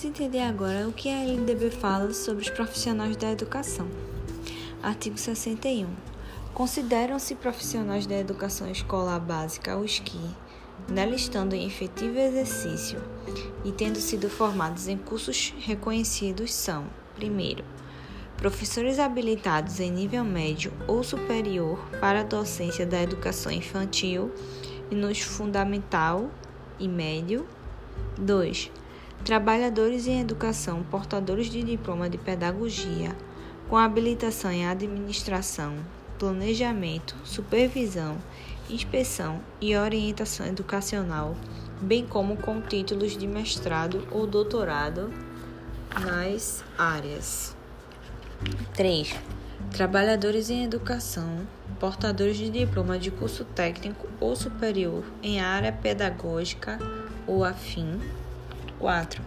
Vamos entender agora o que a LDB fala sobre os profissionais da educação. Artigo 61. Consideram-se profissionais da educação escolar básica os que, nela estando em efetivo exercício e tendo sido formados em cursos reconhecidos, são: primeiro, professores habilitados em nível médio ou superior para a docência da educação infantil e nos fundamental e médio. 2 trabalhadores em educação portadores de diploma de pedagogia, com habilitação em administração, planejamento, supervisão, inspeção e orientação educacional, bem como com títulos de mestrado ou doutorado nas áreas. 3. Trabalhadores em educação, portadores de diploma de curso técnico ou superior em área pedagógica ou afim. 4.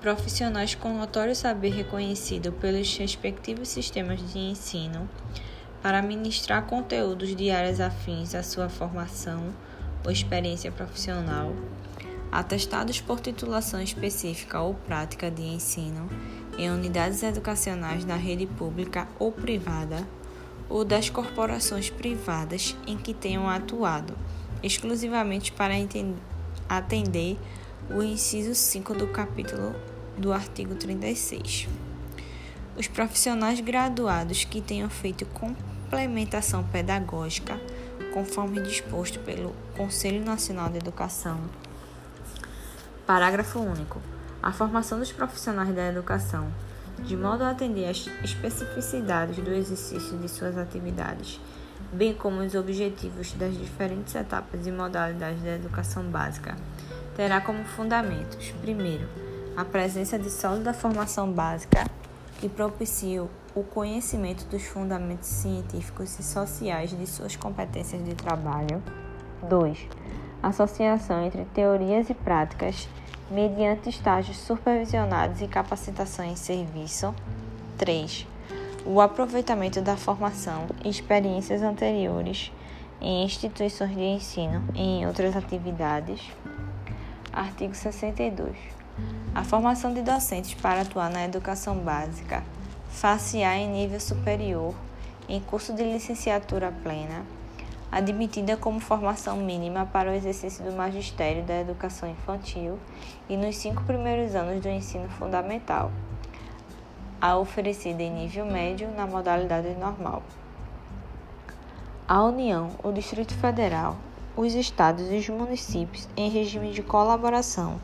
Profissionais com notório saber reconhecido pelos respectivos sistemas de ensino para ministrar conteúdos de áreas afins à sua formação ou experiência profissional, atestados por titulação específica ou prática de ensino em unidades educacionais da rede pública ou privada ou das corporações privadas em que tenham atuado, exclusivamente para atender o inciso 5 do capítulo do artigo 36. Os profissionais graduados que tenham feito complementação pedagógica, conforme disposto pelo Conselho Nacional de Educação. Parágrafo único. A formação dos profissionais da educação, de modo a atender às especificidades do exercício de suas atividades, bem como os objetivos das diferentes etapas e modalidades da educação básica terá como fundamentos, primeiro, a presença de sólida formação básica que propicie o conhecimento dos fundamentos científicos e sociais de suas competências de trabalho. 2. Associação entre teorias e práticas mediante estágios supervisionados e capacitação em serviço. 3. O aproveitamento da formação e experiências anteriores em instituições de ensino e em outras atividades. Artigo 62. A formação de docentes para atuar na educação básica, face-á em nível superior, em curso de licenciatura plena, admitida como formação mínima para o exercício do magistério da educação infantil e nos cinco primeiros anos do ensino fundamental, a oferecida em nível médio na modalidade normal. A União, o Distrito Federal, os estados e os municípios, em regime de colaboração,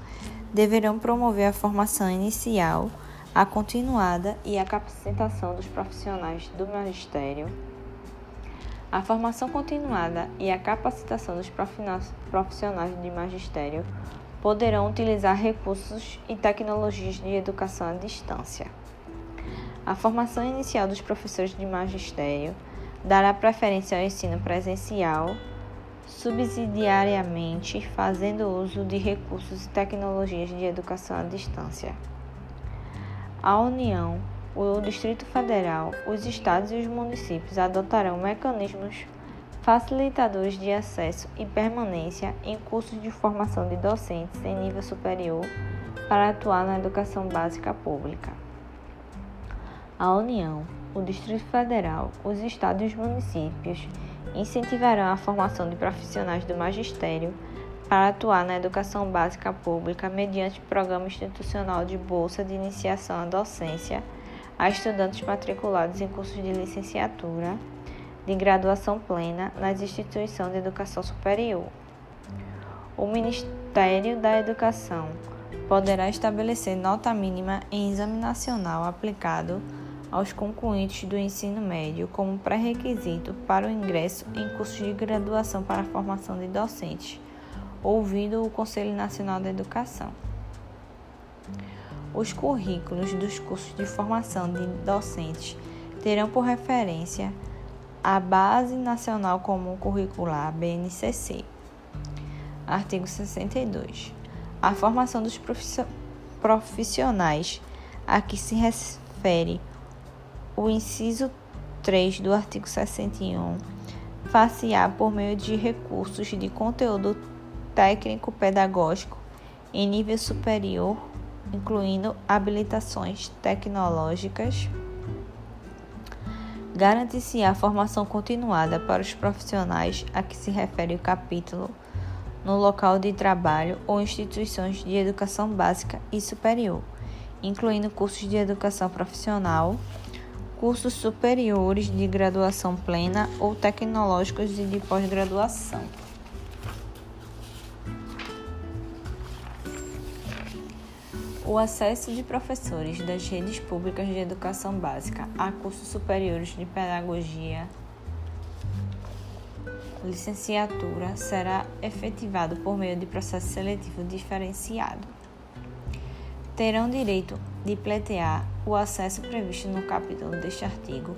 deverão promover a formação inicial, a continuada e a capacitação dos profissionais do magistério. A formação continuada e a capacitação dos profissionais de magistério poderão utilizar recursos e tecnologias de educação à distância. A formação inicial dos professores de magistério dará preferência ao ensino presencial subsidiariamente fazendo uso de recursos e tecnologias de educação à distância. A União, o Distrito Federal, os estados e os municípios adotarão mecanismos facilitadores de acesso e permanência em cursos de formação de docentes em nível superior para atuar na educação básica pública. A União, o Distrito Federal, os estados e os municípios incentivarão a formação de profissionais do magistério para atuar na educação básica pública mediante programa institucional de bolsa de iniciação à docência a estudantes matriculados em cursos de licenciatura de graduação plena nas instituições de educação superior. O Ministério da Educação poderá estabelecer nota mínima em exame nacional aplicado aos concluintes do ensino médio como pré-requisito para o ingresso em cursos de graduação para a formação de docentes, ouvindo o Conselho Nacional da Educação. Os currículos dos cursos de formação de docentes terão por referência a Base Nacional Comum Curricular, BNCC. Artigo 62. A formação dos profissionais a que se refere o inciso 3 do artigo 61 facear por meio de recursos de conteúdo técnico-pedagógico em nível superior incluindo habilitações tecnológicas. Garante-se a formação continuada para os profissionais a que se refere o capítulo no local de trabalho ou instituições de educação básica e superior, incluindo cursos de educação profissional, cursos superiores de graduação plena ou tecnológicos e de pós-graduação. O acesso de professores das redes públicas de educação básica a cursos superiores de pedagogia, licenciatura, será efetivado por meio de processo seletivo diferenciado. Terão direito de pleitear o acesso previsto no capítulo deste artigo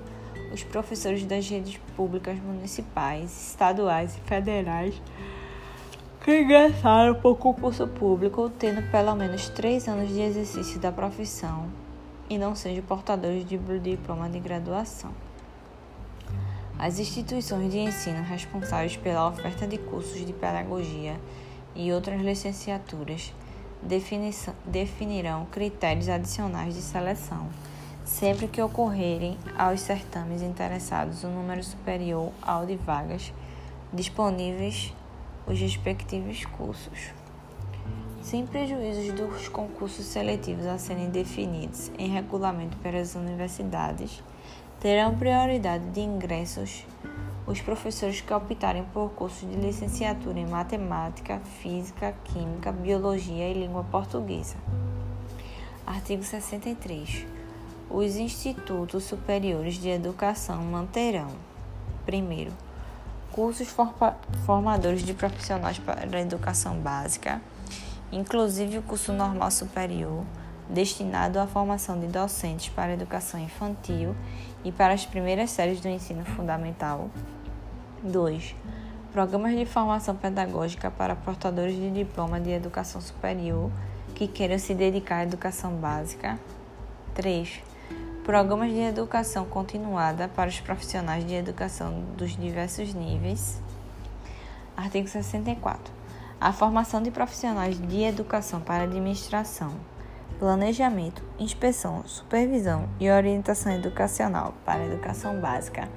os professores das redes públicas municipais, estaduais e federais que ingressaram por concurso público, tendo pelo menos três anos de exercício da profissão e não sejam portadores de diploma de graduação. As instituições de ensino responsáveis pela oferta de cursos de pedagogia e outras licenciaturas definirão critérios adicionais de seleção, sempre que ocorrerem aos certames interessados um número superior ao de vagas disponíveis os respectivos cursos. Sem prejuízos dos concursos seletivos a serem definidos em regulamento pelas universidades, terão prioridade de ingressos os professores que optarem por cursos de licenciatura em matemática, física, química, biologia e língua portuguesa. Artigo 63. Os institutos superiores de educação manterão: primeiro, cursos formadores de profissionais para a educação básica, inclusive o curso normal superior, destinado à formação de docentes para a educação infantil e para as primeiras séries do ensino fundamental. 2. Programas de formação pedagógica para portadores de diploma de educação superior que queiram se dedicar à educação básica. 3 programas de educação continuada para os profissionais de educação dos diversos níveis. Artigo 64. A formação de profissionais de educação para administração, planejamento, inspeção, supervisão e orientação educacional para educação básica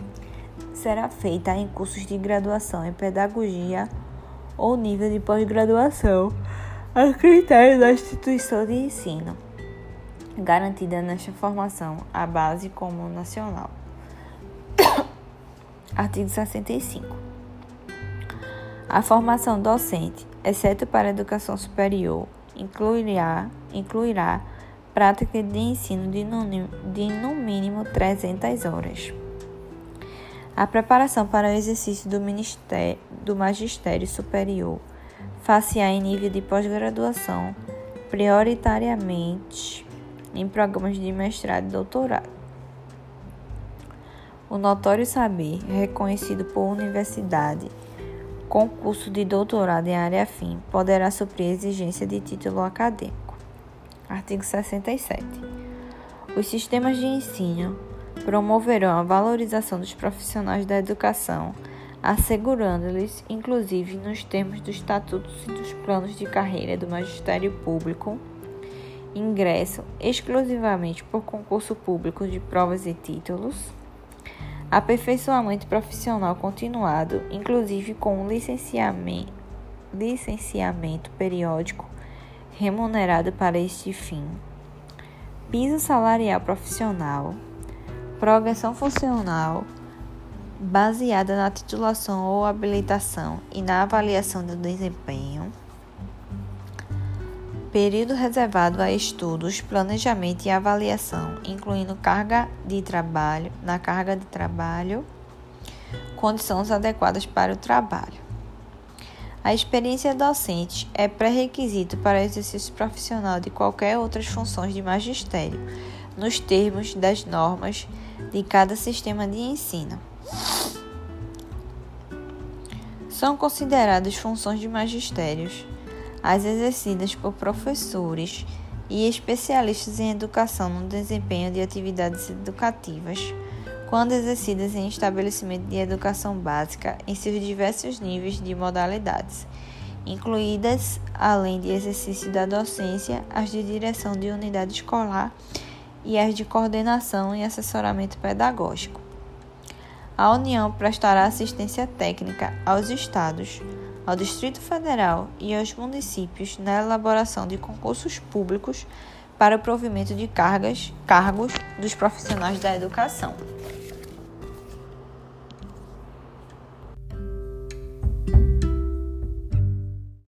será feita em cursos de graduação em pedagogia ou nível de pós-graduação, a critério da instituição de ensino garantida nesta formação a base comum nacional. Artigo 65. A formação docente, exceto para a educação superior, incluirá, incluirá prática de ensino de no, de no mínimo 300 horas. A preparação para o exercício do, ministério, do magistério superior face em nível de pós-graduação, prioritariamente em programas de mestrado e doutorado. O notório saber, reconhecido por universidade, com curso de doutorado em área afim, poderá suprir a exigência de título acadêmico. Artigo 67. Os sistemas de ensino promoverão a valorização dos profissionais da educação, assegurando-lhes, inclusive nos termos dos estatutos e dos planos de carreira do magistério público, ingresso exclusivamente por concurso público de provas e títulos, aperfeiçoamento profissional continuado, inclusive com licenciamento, licenciamento periódico remunerado para este fim, piso salarial profissional, progressão funcional baseada na titulação ou habilitação e na avaliação do desempenho período reservado a estudos, planejamento e avaliação, incluindo carga de trabalho, na carga de trabalho, condições adequadas para o trabalho. A experiência docente é pré-requisito para o exercício profissional de qualquer outras funções de magistério, nos termos das normas de cada sistema de ensino. São consideradas funções de magistérios as exercidas por professores e especialistas em educação no desempenho de atividades educativas, quando exercidas em estabelecimento de educação básica em seus diversos níveis de modalidades, incluídas, além de exercício da docência, as de direção de unidade escolar e as de coordenação e assessoramento pedagógico. A União prestará assistência técnica aos estados, ao Distrito Federal e aos municípios na elaboração de concursos públicos para o provimento de cargas, cargos dos profissionais da educação.